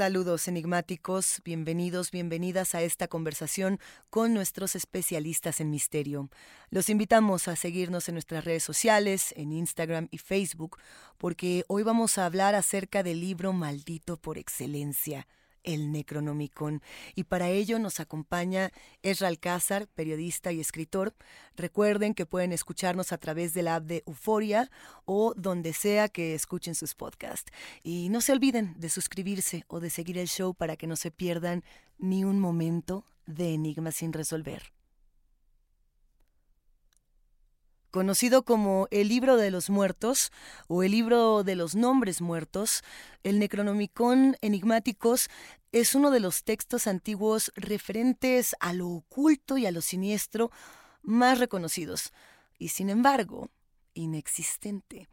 Saludos enigmáticos, bienvenidos, bienvenidas a esta conversación con nuestros especialistas en misterio. Los invitamos a seguirnos en nuestras redes sociales, en Instagram y Facebook, porque hoy vamos a hablar acerca del libro maldito por excelencia, el Necronomicon. Y para ello nos acompaña Esra Alcázar, periodista y escritor. Recuerden que pueden escucharnos a través de la app de Euforia o donde sea que escuchen sus podcasts. Y no se olviden de suscribirse o de seguir el show para que no se pierdan ni un momento de Enigma sin resolver. Conocido como el libro de los muertos o el libro de los nombres muertos, el Necronomicon Enigmáticos es uno de los textos antiguos referentes a lo oculto y a lo siniestro más reconocidos, y sin embargo, inexistente.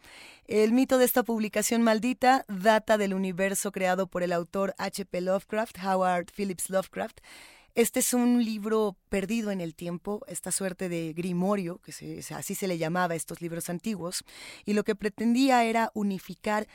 El mito de esta publicación maldita data del universo creado por el autor H.P. Lovecraft, Howard Phillips Lovecraft, este es un libro perdido en el tiempo, esta suerte de grimorio, que así se le llamaba a estos libros antiguos, y lo que pretendía era unificar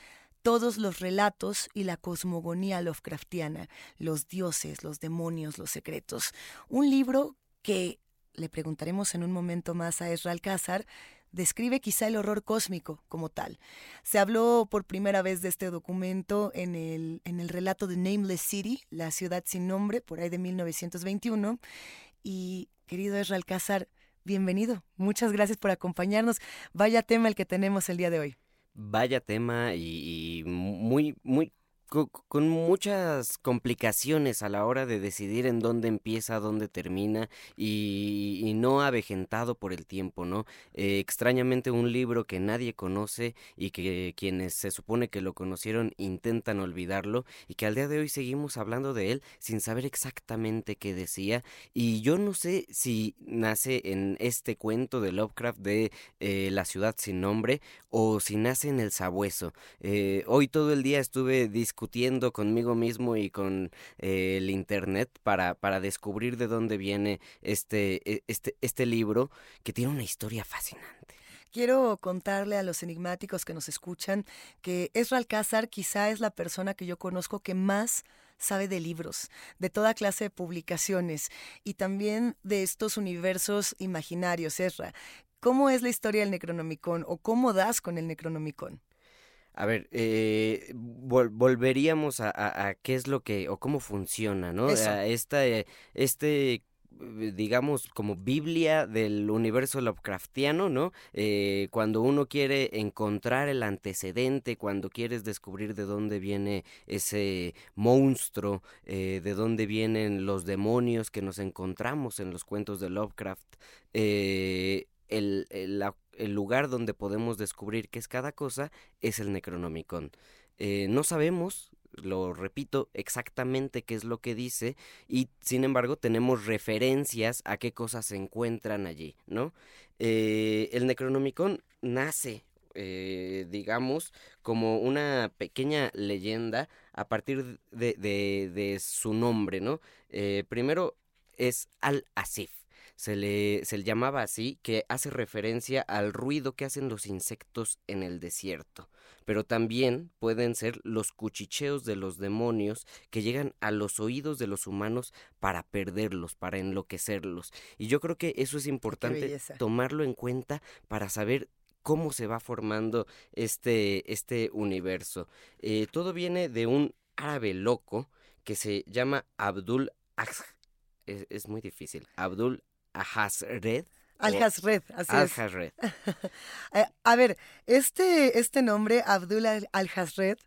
todos los relatos y la cosmogonía Lovecraftiana, los dioses, los demonios, los secretos. Un libro que, le preguntaremos en un momento más a Esra Alcázar, describe quizá el horror cósmico como tal. Se habló por primera vez de este documento en el, en el relato de Nameless City, la ciudad sin nombre, por ahí de 1921. Y querido Esra Alcázar, bienvenido. Muchas gracias por acompañarnos. Vaya tema el que tenemos el día de hoy. Vaya tema y muy, muy con, muchas complicaciones a la hora de decidir en dónde empieza, dónde termina y, no avejentado por el tiempo, ¿no? Eh, extrañamente un libro que nadie conoce y que quienes se supone que lo conocieron intentan olvidarlo y que al día de hoy seguimos hablando de él sin saber exactamente qué decía y yo no sé si nace en este cuento de Lovecraft de eh, la ciudad sin nombre o si nace en el sabueso. Eh, hoy todo el día estuve discutiendo discutiendo conmigo mismo y con eh, el internet para, para descubrir de dónde viene este, e, este, este libro que tiene una historia fascinante. Quiero contarle a los enigmáticos que nos escuchan que Ezra Alcázar quizá es la persona que yo conozco que más sabe de libros, de toda clase de publicaciones y también de estos universos imaginarios. Ezra, ¿cómo es la historia del Necronomicon o cómo das con el Necronomicon? A ver, eh, vol volveríamos a, a, a, qué es lo que, o cómo funciona, ¿no? Eso. A esta, este digamos como Biblia del universo Lovecraftiano, ¿no? Eh, cuando uno quiere encontrar el antecedente, cuando quieres descubrir de dónde viene ese monstruo, eh, de dónde vienen los demonios que nos encontramos en los cuentos de Lovecraft, eh, el, el, la el lugar donde podemos descubrir qué es cada cosa es el Necronomicon. Eh, no sabemos lo repito exactamente qué es lo que dice y sin embargo tenemos referencias a qué cosas se encuentran allí, ¿no? Eh, el Necronomicon nace, eh, digamos, como una pequeña leyenda a partir de, de, su nombre, ¿no? Eh, primero es Al-Asif. Se le, se le llamaba así, que hace referencia al ruido que hacen los insectos en el desierto pero también pueden ser los cuchicheos de los demonios que llegan a los oídos de los humanos para perderlos, para enloquecerlos. Y yo creo que eso es importante tomarlo en cuenta para saber cómo se va formando este, este universo. Eh, todo viene de un árabe loco que se llama Abdul es, es muy difícil. Abdul Ahasred Al-Hasred, así Al-Hasred. Eh, a ver, este, este nombre, Abdul Al-Hasred,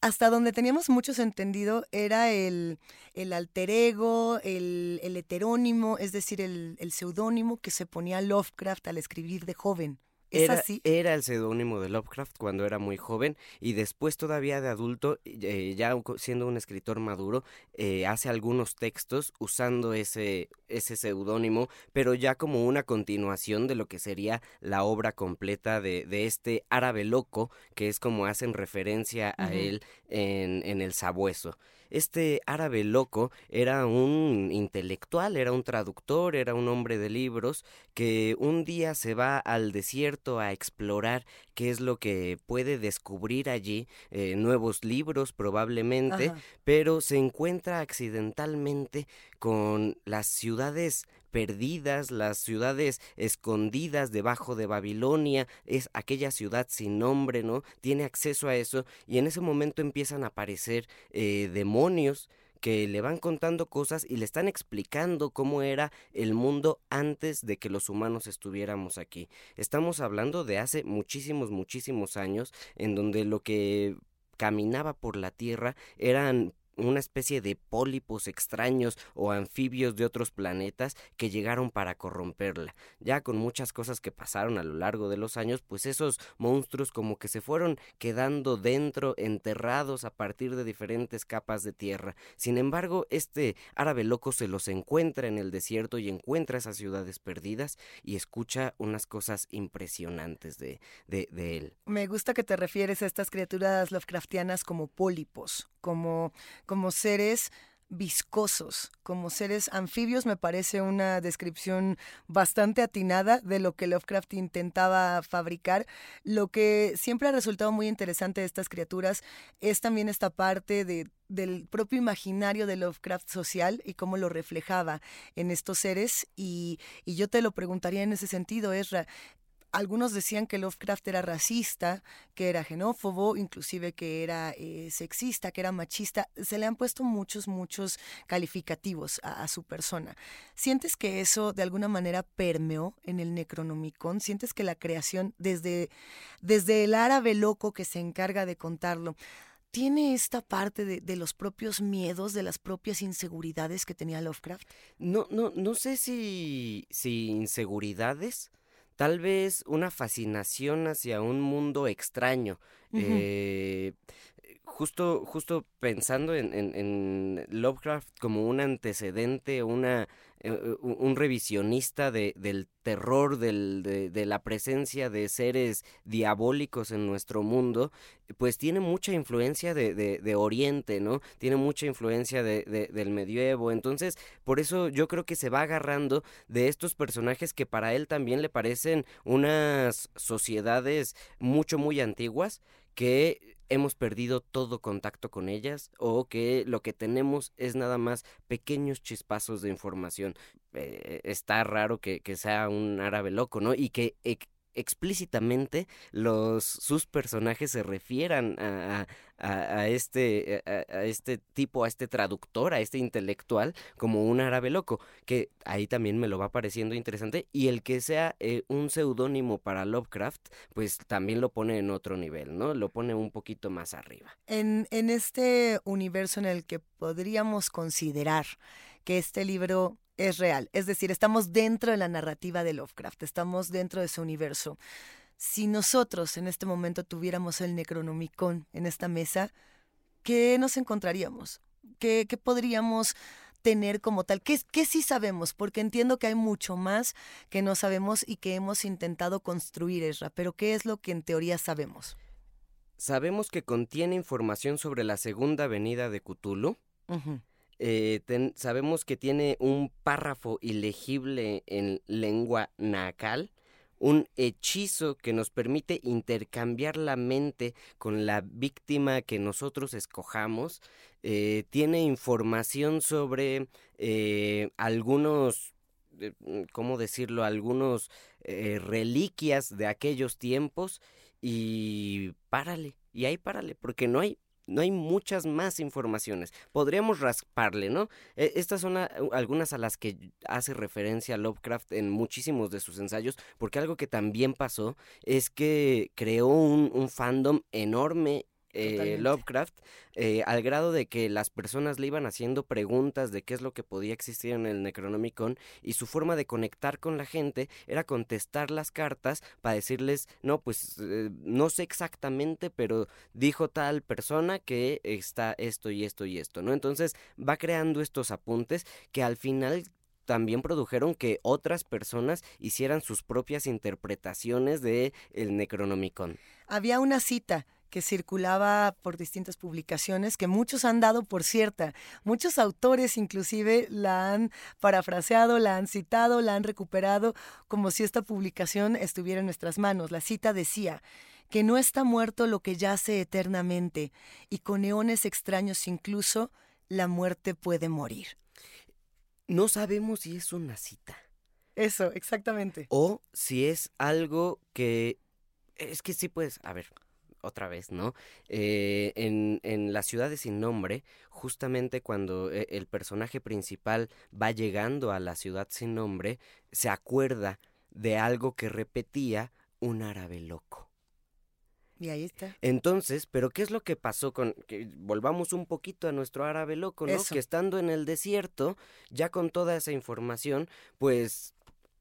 hasta donde teníamos muchos entendido, era el, el alter ego, el, el heterónimo, es decir, el, el seudónimo que se ponía Lovecraft al escribir de joven era, era el seudónimo de Lovecraft cuando era muy joven y después todavía de adulto, eh, ya siendo un escritor maduro, eh, hace algunos textos usando ese, ese seudónimo, pero ya como una continuación de lo que sería la obra completa de, de este árabe loco, que es como hacen referencia a él en, en El Sabueso. Este árabe loco era un intelectual, era un traductor, era un hombre de libros que un día se va al desierto a explorar qué es lo que puede descubrir allí, eh, nuevos libros probablemente, pero se encuentra accidentalmente con las ciudades perdidas, las ciudades escondidas debajo de Babilonia, es aquella ciudad sin nombre, ¿no? Tiene acceso a eso y en ese momento empiezan a aparecer eh, demonios que le van contando cosas y le están explicando cómo era el mundo antes de que los humanos estuviéramos aquí. Estamos hablando de hace muchísimos, muchísimos años en donde lo que caminaba por la tierra eran una especie de pólipos extraños o anfibios de otros planetas que llegaron para corromperla. Ya con muchas cosas que pasaron a lo largo de los años, pues esos monstruos como que se fueron quedando dentro, enterrados a partir de diferentes capas de tierra. Sin embargo, este árabe loco se los encuentra en el desierto y encuentra esas ciudades perdidas y escucha unas cosas impresionantes de, de, de él. Me gusta que te refieres a estas criaturas Lovecraftianas como pólipos, como como seres viscosos, como seres anfibios, me parece una descripción bastante atinada de lo que Lovecraft intentaba fabricar. Lo que siempre ha resultado muy interesante de estas criaturas es también esta parte de, del propio imaginario de Lovecraft social y cómo lo reflejaba en estos seres. Y, y yo te lo preguntaría en ese sentido, Ezra, algunos decían que Lovecraft era racista, que era xenófobo, inclusive que era eh, sexista, que era machista. Se le han puesto muchos, muchos calificativos a, su persona. ¿Sientes que eso de alguna manera permeó en el Necronomicon? ¿Sientes que la creación, desde, desde el árabe loco que se encarga de contarlo, tiene esta parte de, de, los propios miedos, de las propias inseguridades que tenía Lovecraft? No, no, no sé si, si inseguridades tal vez una fascinación hacia un mundo extraño. eh, justo, justo pensando en, en, Lovecraft como un antecedente, una, eh, un revisionista de, del terror, del, de, la presencia de seres diabólicos en nuestro mundo, pues tiene mucha influencia de, de Oriente, ¿no? Tiene mucha influencia del medievo. Entonces, por eso yo creo que se va agarrando de estos personajes que para él también le parecen unas sociedades mucho, muy antiguas que hemos perdido todo contacto con ellas o que lo que tenemos es nada más pequeños chispazos de información. Eh, está raro que, que, sea un árabe loco, ¿no? Y que explícitamente los sus personajes se refieran a, a, este a, este tipo a este traductor a este intelectual como un árabe loco que ahí también me lo va pareciendo interesante y el que sea eh, un seudónimo para Lovecraft pues también lo pone en otro nivel no lo pone un poquito más arriba. En en este universo en el que podríamos considerar que este libro es real. Es decir, estamos dentro de la narrativa de Lovecraft, estamos dentro de ese universo. Si nosotros en este momento tuviéramos el Necronomicon en esta mesa, ¿qué nos encontraríamos? ¿Qué, qué podríamos tener como tal? ¿Qué, ¿Qué sí sabemos? Porque entiendo que hay mucho más que no sabemos y que hemos intentado construir, Esra, pero ¿qué es lo que en teoría sabemos? Sabemos que contiene información sobre la segunda avenida de Cthulhu. Eh, sabemos que tiene un párrafo ilegible en lengua nacal, un hechizo que nos permite intercambiar la mente con la víctima que nosotros escojamos. Eh, tiene información sobre eh, algunos ¿cómo decirlo? Algunos reliquias de aquellos tiempos y párale, y ahí párale, porque no hay no hay muchas más informaciones. Podríamos rasparle, ¿no? E, estas son algunas a las que hace referencia Lovecraft en muchísimos de sus ensayos, porque algo que también pasó es que creó un, un fandom enorme eh, Lovecraft, eh, al grado de que las personas le iban haciendo preguntas de qué es lo que podía existir en el Necronomicon y su forma de conectar con la gente era contestar las cartas para decirles, no, pues eh, no sé exactamente, pero dijo tal persona que está esto y esto y esto, ¿no? Entonces va creando estos apuntes que al final también produjeron que otras personas hicieran sus propias interpretaciones de el Necronomicon. Había una cita que circulaba por distintas publicaciones, que muchos han dado por cierta. Muchos autores inclusive la han parafraseado, la han citado, la han recuperado como si esta publicación estuviera en nuestras manos. La cita decía que no está muerto lo que yace eternamente, y con eones extraños incluso, la muerte puede morir. No sabemos si es una cita. Eso, exactamente. O si es algo que... Es que sí puedes... A ver, otra vez, ¿no? Eh, en, en Las ciudades sin nombre, justamente cuando eh, el personaje principal va llegando a la ciudad sin nombre, se acuerda de algo que repetía un árabe loco. Y ahí está. Entonces, pero ¿qué es lo que pasó con que volvamos un poquito a nuestro árabe loco, ¿no? Que estando en el desierto, ya con toda esa información, pues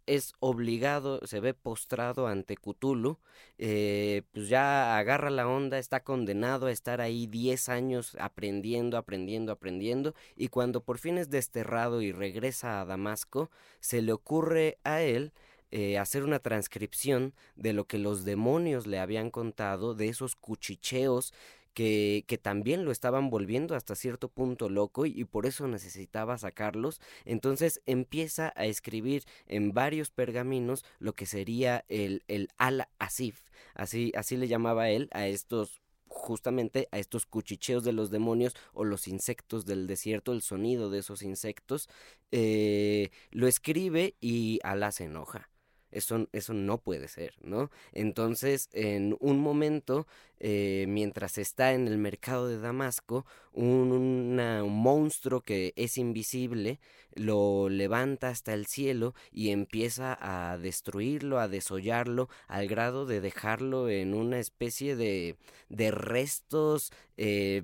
es obligado, se ve postrado ante Cthulhu, eh, pues ya agarra la onda, está condenado a estar ahí 10 años aprendiendo, aprendiendo, aprendiendo, y cuando por fin es desterrado y regresa a Damasco, se le ocurre a él eh, hacer una transcripción de lo que los demonios le habían contado, de esos cuchicheos que, que, también lo estaban volviendo hasta cierto punto loco y, por eso necesitaba sacarlos. Entonces empieza a escribir en varios pergaminos lo que sería el, el Al-Asif, así, así le llamaba él a estos justamente a estos cuchicheos de los demonios o los insectos del desierto, el sonido de esos insectos, eh, lo escribe y Alá se enoja. Eso, eso no puede ser, ¿no? Entonces, en un momento, eh, mientras está en el mercado de Damasco, un, monstruo que es invisible lo levanta hasta el cielo y empieza a destruirlo, a desollarlo, al grado de dejarlo en una especie de, de restos eh,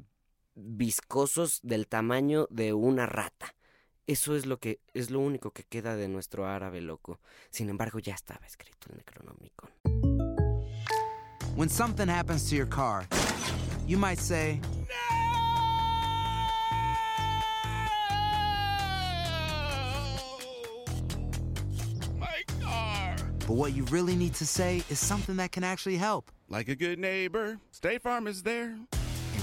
viscosos del tamaño de una rata. Eso es lo que es lo único que queda de nuestro árabe loco. Sin embargo, ya estaba escrito el Necronomicon. When something happens to your car, you might say, My car. But what you really need to say is something that can actually help. Like a good neighbor, State Farm is there.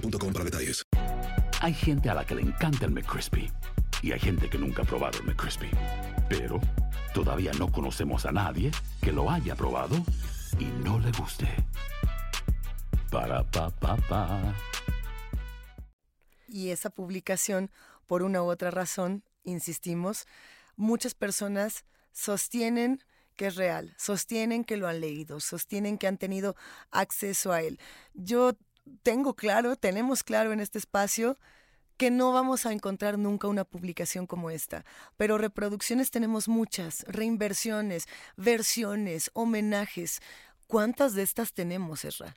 boostmobile.com para detalles. Hay gente a la que le encanta el McCrispy y hay gente que nunca ha probado el McCrispy. Pero todavía no conocemos a nadie que lo haya probado y no le guste. Para pa pa pa. y esa publicación, por una u otra razón, insistimos, muchas personas sostienen que es real, sostienen que lo han leído, sostienen que han tenido acceso a él. Yo tengo claro, tenemos claro en este espacio que no vamos a encontrar nunca una publicación como esta, pero reproducciones tenemos muchas, reinversiones, versiones, homenajes. ¿Cuántas de estas tenemos, Ezra?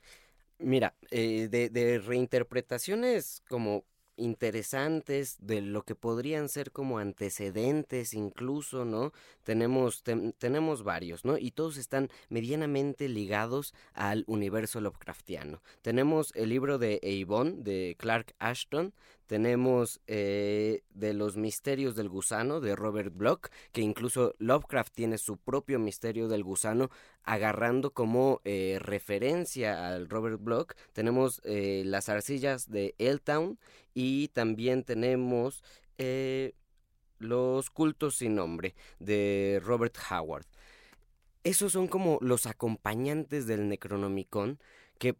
Mira, eh, de reinterpretaciones como interesantes de lo que podrían ser como antecedentes incluso, ¿no? Tenemos, tenemos varios, ¿no? Y todos están medianamente ligados al universo Lovecraftiano. Tenemos el libro de Avon de Clark Ashton, tenemos eh, de los misterios del gusano de Robert Bloch, que incluso Lovecraft tiene su propio misterio del gusano, agarrando como eh, referencia al Robert Bloch. Tenemos eh, las arcillas de Eltown y también tenemos los cultos sin nombre de Robert Howard. Esos son como los acompañantes del Necronomicon que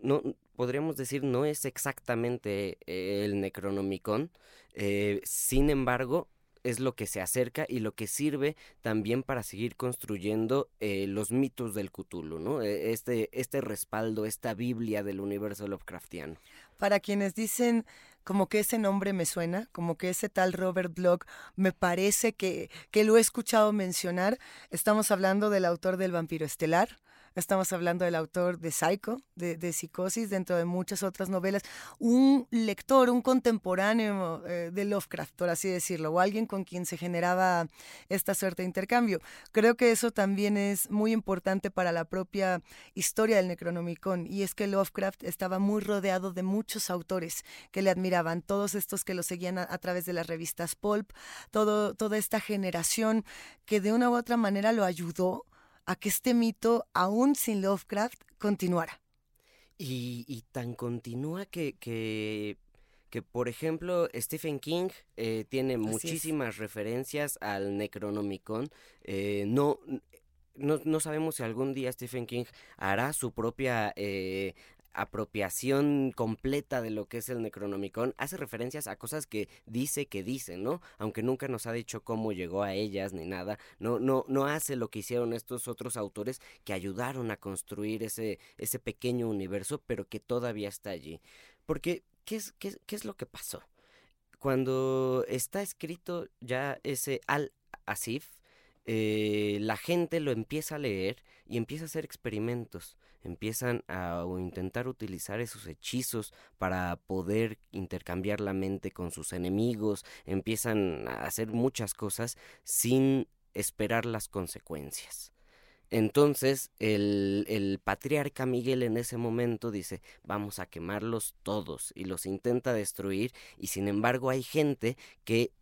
no, podríamos decir no es exactamente eh, el Necronomicon, eh, sin embargo es lo que se acerca y lo que sirve también para seguir construyendo eh, los mitos del Cthulhu, ¿no? E, este, este respaldo, esta Biblia del universo Lovecraftiano. Para quienes dicen como que ese nombre me suena, como que ese tal Robert Bloch me parece que, que lo he escuchado mencionar, estamos hablando del autor del Vampiro Estelar, Estamos hablando del autor de Psycho, de, Psicosis, dentro de muchas otras novelas. Un lector, un contemporáneo eh, de Lovecraft, por así decirlo, o alguien con quien se generaba esta suerte de intercambio. Creo que eso también es muy importante para la propia historia del Necronomicon, y es que Lovecraft estaba muy rodeado de muchos autores que le admiraban, todos estos que lo seguían a, través de las revistas Pulp, toda esta generación que de una u otra manera lo ayudó a que este mito, aún sin Lovecraft, continuara. Y, tan continúa que, que, por ejemplo, Stephen King eh, tiene muchísimas referencias al Necronomicon. Eh, no, no, no, sabemos si algún día Stephen King hará su propia eh, apropiación completa de lo que es el Necronomicon, hace referencias a cosas que dice que dice, ¿no? Aunque nunca nos ha dicho cómo llegó a ellas ni nada, no, no, no hace lo que hicieron estos otros autores que ayudaron a construir ese, ese pequeño universo, pero que todavía está allí. Porque, ¿qué es, qué, qué es lo que pasó? Cuando está escrito ya ese Al-Asif, eh, la gente lo empieza a leer y empieza a hacer experimentos empiezan a intentar utilizar esos hechizos para poder intercambiar la mente con sus enemigos, empiezan a hacer muchas cosas sin esperar las consecuencias. Entonces el, el, patriarca Miguel en ese momento dice, vamos a quemarlos todos y los intenta destruir y sin embargo hay gente que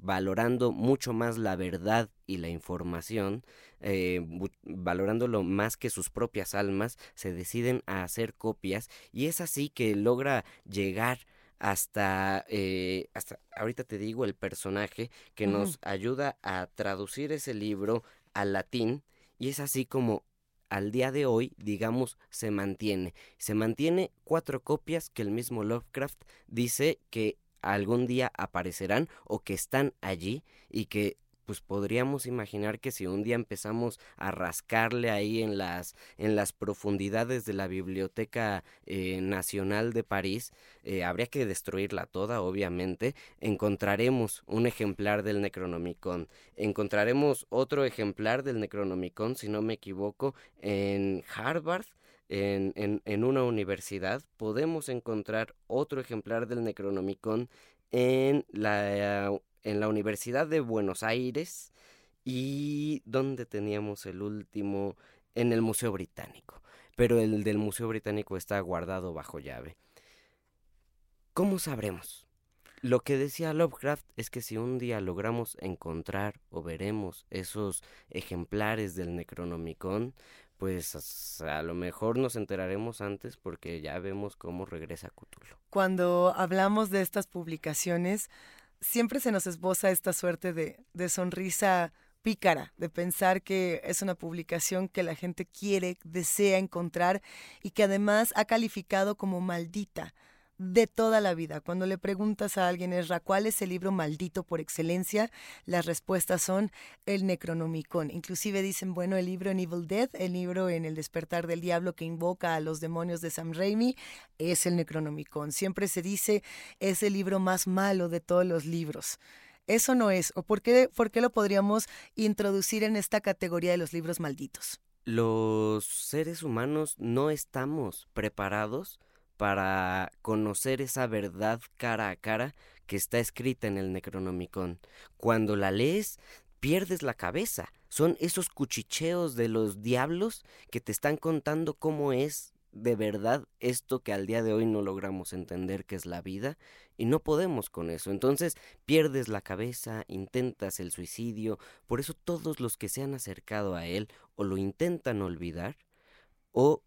valorando mucho más la verdad y la información, eh, valorándolo más que sus propias almas, se deciden a hacer copias y es así que logra llegar hasta, eh, hasta ahorita te digo, el personaje que nos ayuda a traducir ese libro al latín y es así como al día de hoy, digamos, se mantiene. Se mantiene cuatro copias que el mismo Lovecraft dice que algún día aparecerán o que están allí y que pues podríamos imaginar que si un día empezamos a rascarle ahí en las en las profundidades de la biblioteca eh, nacional de París eh, habría que destruirla toda obviamente encontraremos un ejemplar del Necronomicon. Encontraremos otro ejemplar del Necronomicon si no me equivoco en Harvard en, en, una universidad, podemos encontrar otro ejemplar del Necronomicon en la, en la Universidad de Buenos Aires y donde teníamos el último en el Museo Británico. Pero el del Museo Británico está guardado bajo llave. ¿Cómo sabremos? Lo que decía Lovecraft es que si un día logramos encontrar o veremos esos ejemplares del Necronomicon, pues a lo mejor nos enteraremos antes porque ya vemos cómo regresa Cthulhu. Cuando hablamos de estas publicaciones, siempre se nos esboza esta suerte de, de sonrisa pícara, de pensar que es una publicación que la gente quiere, desea encontrar y que además ha calificado como maldita de toda la vida. Cuando le preguntas a alguien, Esra, ¿cuál es el libro maldito por excelencia? Las respuestas son el Necronomicon. Inclusive dicen, bueno, el libro en Evil Dead, el libro en El despertar del diablo que invoca a los demonios de Sam Raimi, es el Necronomicon. Siempre se dice, es el libro más malo de todos los libros. Eso no es, o por qué, por qué lo podríamos introducir en esta categoría de los libros malditos. Los seres humanos no estamos preparados para conocer esa verdad cara a cara que está escrita en el Necronomicon. Cuando la lees, pierdes la cabeza. Son esos cuchicheos de los diablos que te están contando cómo es de verdad esto que al día de hoy no logramos entender que es la vida y no podemos con eso. Entonces pierdes la cabeza, intentas el suicidio, por eso todos los que se han acercado a él o lo intentan olvidar o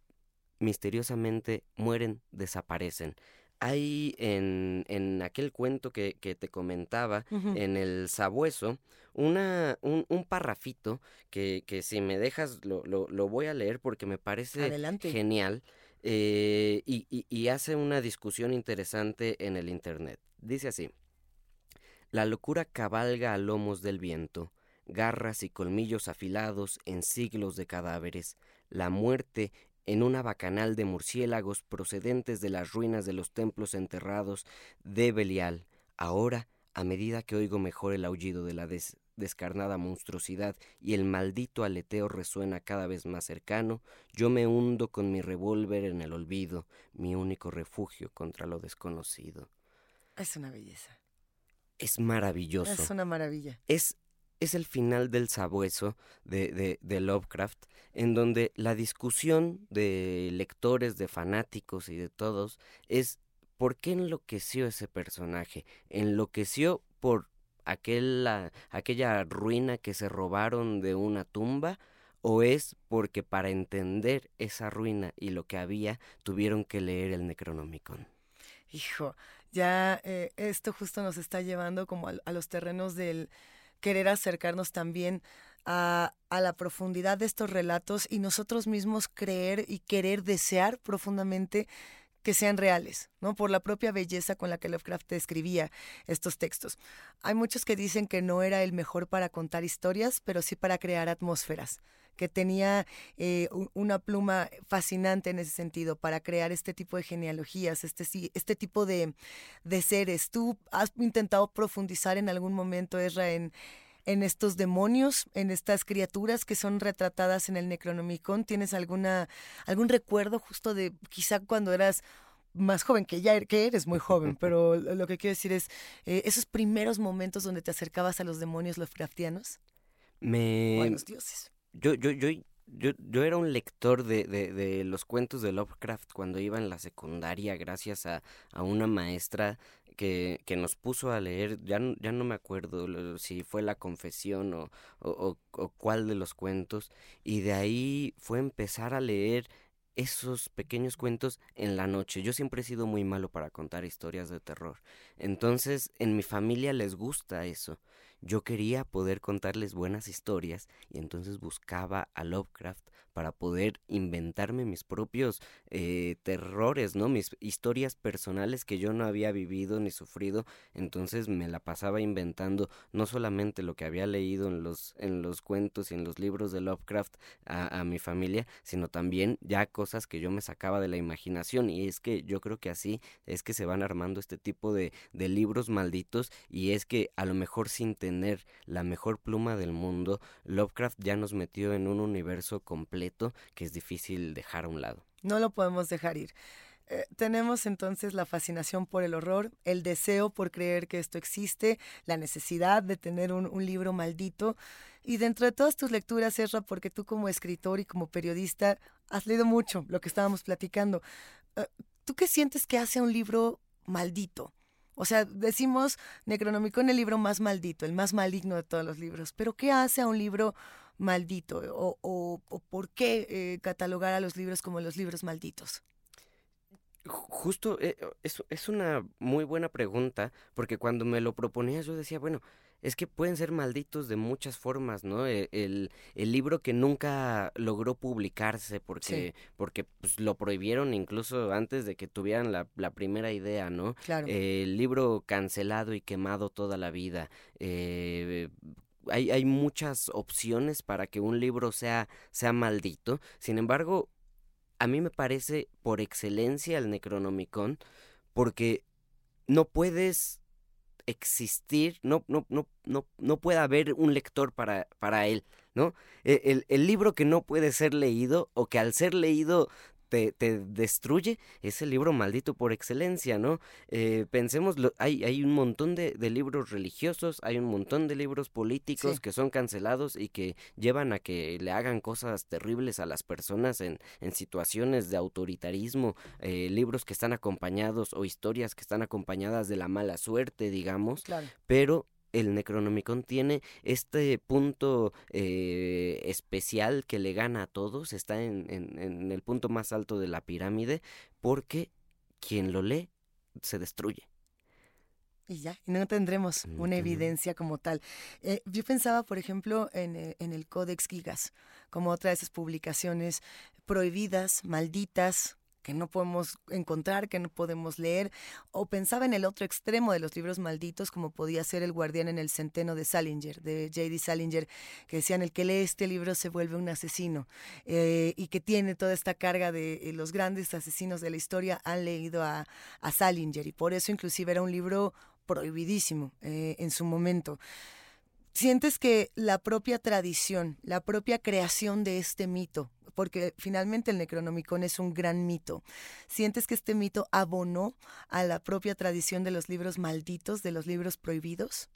misteriosamente mueren, desaparecen. Hay en, en aquel cuento que, que te comentaba, en el sabueso, una, un, un parrafito que, que, si me dejas lo, lo, lo, voy a leer porque me parece genial eh, y, y, y hace una discusión interesante en el Internet. Dice así, la locura cabalga a lomos del viento, garras y colmillos afilados en siglos de cadáveres, la muerte en una bacanal de murciélagos procedentes de las ruinas de los templos enterrados de Belial. Ahora, a medida que oigo mejor el aullido de la des descarnada monstruosidad y el maldito aleteo resuena cada vez más cercano, yo me hundo con mi revólver en el olvido, mi único refugio contra lo desconocido. Es una belleza. Es maravilloso. Es una maravilla. Es, es el final del sabueso de, de, de Lovecraft, en donde la discusión de lectores, de fanáticos y de todos es ¿por qué enloqueció ese personaje? Enloqueció por aquella, aquella ruina que se robaron de una tumba o es porque para entender esa ruina y lo que había tuvieron que leer el Necronomicon? Hijo, ya eh, esto justo nos está llevando como a, a, los terrenos del querer acercarnos también a, a la profundidad de estos relatos y nosotros mismos creer y querer desear profundamente que sean reales, ¿no? Por la propia belleza con la que Lovecraft escribía estos textos. Hay muchos que dicen que no era el mejor para contar historias, pero sí para crear atmósferas, que tenía eh, una pluma fascinante en ese sentido para crear este tipo de genealogías, este, este tipo de, de seres. ¿Tú has intentado profundizar en algún momento, Ezra, en en estos demonios, en estas criaturas que son retratadas en el Necronomicon? ¿Tienes alguna algún recuerdo justo de quizá cuando eras más joven, que ya er, que eres muy joven, pero lo que quiero decir es eh, esos primeros momentos donde te acercabas a los demonios Lovecraftianos? Me... O a los dioses. Yo, yo, yo, yo, yo era un lector de, de, los cuentos de Lovecraft cuando iba en la secundaria gracias a, a una maestra que, que, nos puso a leer, ya, ya no me acuerdo si fue la confesión o, o, o, cuál de los cuentos, y de ahí fue empezar a leer esos pequeños cuentos en la noche. Yo siempre he sido muy malo para contar historias de terror. Entonces, en mi familia les gusta eso. Yo quería poder contarles buenas historias y entonces buscaba a Lovecraft para poder inventarme mis propios eh, terrores, ¿no? Mis historias personales que yo no había vivido ni sufrido, entonces me la pasaba inventando no solamente lo que había leído en los, en los cuentos y en los libros de Lovecraft a, a mi familia, sino también ya cosas que yo me sacaba de la imaginación. Y es que yo creo que así es que se van armando este tipo de, de libros malditos. Y es que a lo mejor sin tener la mejor pluma del mundo, Lovecraft ya nos metió en un universo completo que es difícil dejar a un lado. No lo podemos dejar ir. Eh, tenemos entonces la fascinación por el horror, el deseo por creer que esto existe, la necesidad de tener un, libro maldito. Y dentro de todas tus lecturas, Ezra, porque tú como escritor y como periodista has leído mucho lo que estábamos platicando, eh, ¿tú qué sientes que hace un libro maldito? O sea, decimos Necronomicon el libro más maldito, el más maligno de todos los libros, pero ¿qué hace a un libro maldito? ¿O, o, o por qué eh, catalogar a los libros como los libros malditos? Justo, eh, es, es, una muy buena pregunta, porque cuando me lo proponías yo decía, bueno, es que pueden ser malditos de muchas formas, ¿no? E, el, el, libro que nunca logró publicarse porque, porque pues, lo prohibieron incluso antes de que tuvieran la, la primera idea, ¿no? Claro. el libro cancelado y quemado toda la vida. Eh, hay, hay muchas opciones para que un libro sea, sea maldito. Sin embargo, a mí me parece por excelencia el Necronomicon porque no puedes existir, no, no, no, no, no puede haber un lector para, para él, ¿no? E, el, el, libro que no puede ser leído o que al ser leído te, te, destruye, es el libro maldito por excelencia, ¿no? Eh, pensemos, hay, hay un montón de, de, libros religiosos, hay un montón de libros políticos que son cancelados y que llevan a que le hagan cosas terribles a las personas en, en situaciones de autoritarismo, eh, libros que están acompañados o historias que están acompañadas de la mala suerte, digamos, pero el Necronomicon tiene este punto eh, especial que le gana a todos, está en, en, el punto más alto de la pirámide, porque quien lo lee se destruye. Y ya, no tendremos una evidencia como tal. Eh, yo pensaba, por ejemplo, en, eh, en el Codex Gigas, como otra de esas publicaciones prohibidas, malditas, que no podemos encontrar, que no podemos leer, o pensaba en el otro extremo de los libros malditos, como podía ser El guardián en el centeno de Salinger, de J.D. Salinger, que decían, el que lee este libro se vuelve un asesino, eh, y que tiene toda esta carga de eh, los grandes asesinos de la historia han leído a, a Salinger, y por eso inclusive era un libro prohibidísimo eh, en su momento. ¿Sientes que la propia tradición, la propia creación de este mito, porque finalmente el Necronomicon es un gran mito. ¿Sientes que este mito abonó a la propia tradición de los libros malditos, de los libros prohibidos?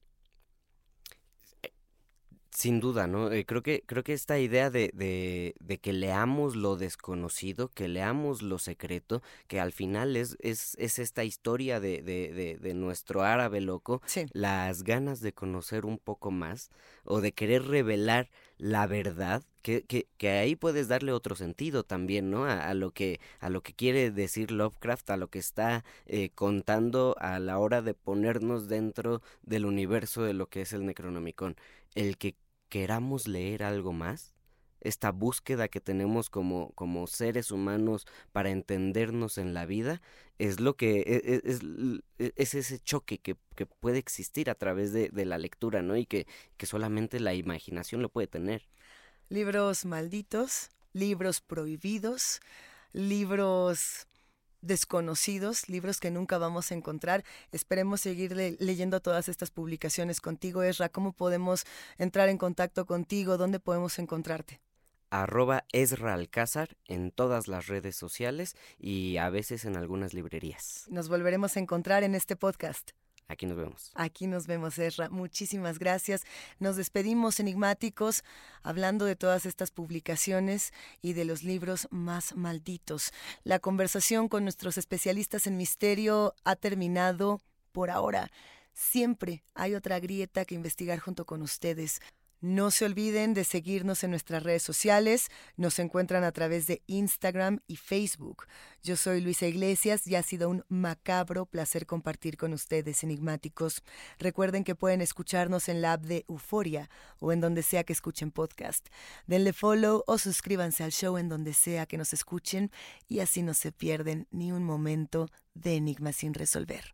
Sin duda, ¿no? Eh, creo que creo que esta idea de, de, que leamos lo desconocido, que leamos lo secreto, que al final es, es, es esta historia de, de, nuestro árabe loco, las ganas de conocer un poco más o de querer revelar la verdad, que, que, que, ahí puedes darle otro sentido también, ¿no? A, lo que a lo que quiere decir Lovecraft, a lo que está eh, contando a la hora de ponernos dentro del universo de lo que es el Necronomicon. El que queramos leer algo más, esta búsqueda que tenemos como, como seres humanos para entendernos en la vida, es lo que e, e, es, es, es ese choque que, que, puede existir a través de, de, la lectura, ¿no? Y que, que solamente la imaginación lo puede tener. Libros malditos, libros prohibidos, libros desconocidos, libros que nunca vamos a encontrar. Esperemos seguir leyendo todas estas publicaciones contigo, Esra. ¿Cómo podemos entrar en contacto contigo? ¿Dónde podemos encontrarte? arroba Esra Alcázar en todas las redes sociales y a veces en algunas librerías. Nos volveremos a encontrar en este podcast. Aquí nos vemos. Aquí nos vemos, Esra. Muchísimas gracias. Nos despedimos, enigmáticos, hablando de todas estas publicaciones y de los libros más malditos. La conversación con nuestros especialistas en misterio ha terminado por ahora. Siempre hay otra grieta que investigar junto con ustedes. No se olviden de seguirnos en nuestras redes sociales. Nos encuentran a través de Instagram y Facebook. Yo soy Luisa Iglesias y ha sido un macabro placer compartir con ustedes, enigmáticos. Recuerden que pueden escucharnos en la app de Euforia o en donde sea que escuchen podcast. Denle follow o suscríbanse al show en donde sea que nos escuchen y así no se pierden ni un momento de enigma sin resolver.